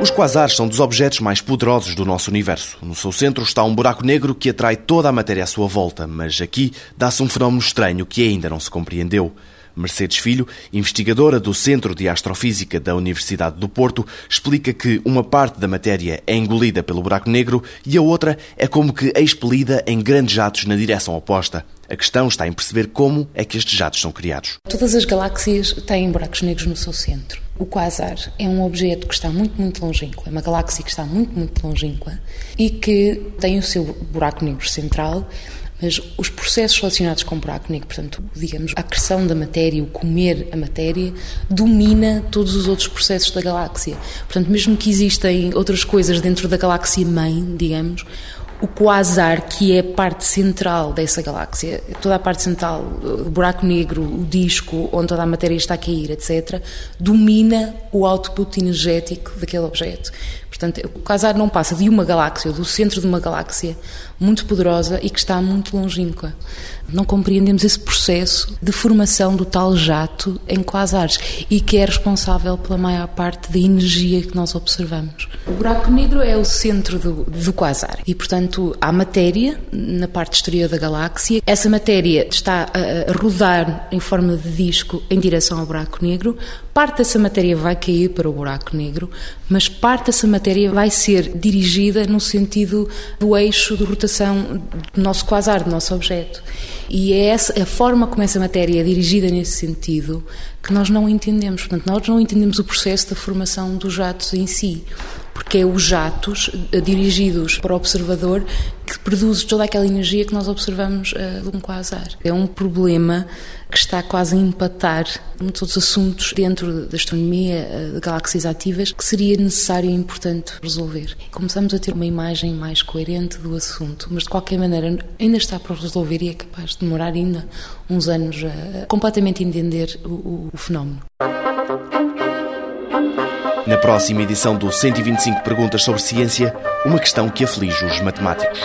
Os quasares são dos objetos mais poderosos do nosso universo. No seu centro está um buraco negro que atrai toda a matéria à sua volta, mas aqui dá-se um fenómeno estranho que ainda não se compreendeu. Mercedes Filho, investigadora do Centro de Astrofísica da Universidade do Porto, explica que uma parte da matéria é engolida pelo buraco negro e a outra é como que expelida em grandes jatos na direção oposta. A questão está em perceber como é que estes jatos são criados. Todas as galáxias têm buracos negros no seu centro. O quasar é um objeto que está muito, muito longínquo. É uma galáxia que está muito, muito longínqua e que tem o seu buraco negro central mas os processos relacionados com o buraco negro, portanto, digamos, a acreção da matéria, o comer a matéria, domina todos os outros processos da galáxia. Portanto, mesmo que existem outras coisas dentro da galáxia mãe, digamos, o quasar, que é a parte central dessa galáxia, toda a parte central, o buraco negro, o disco onde toda a matéria está a cair, etc., domina o output energético daquele objeto. Portanto, o quasar não passa de uma galáxia, do centro de uma galáxia muito poderosa e que está muito longínqua. Não compreendemos esse processo de formação do tal jato em quasares e que é responsável pela maior parte da energia que nós observamos. O buraco negro é o centro do, do quasar e, portanto, há matéria na parte exterior da galáxia. Essa matéria está a rodar em forma de disco em direção ao buraco negro. Parte dessa matéria vai cair para o buraco negro, mas parte dessa matéria vai ser dirigida no sentido do eixo de rotação do nosso quasar, do nosso objeto. E é essa a forma como essa matéria é dirigida nesse sentido que nós não entendemos. Portanto, nós não entendemos o processo da formação dos jatos em si porque é os jatos eh, dirigidos para o observador que produz toda aquela energia que nós observamos uh, de um quasar. É um problema que está quase a empatar muitos outros assuntos dentro da astronomia uh, de galáxias ativas que seria necessário e importante resolver. Começamos a ter uma imagem mais coerente do assunto, mas de qualquer maneira ainda está para resolver e é capaz de demorar ainda uns anos a completamente entender o, o, o fenómeno. Na próxima edição do 125 Perguntas sobre Ciência, uma questão que aflige os matemáticos.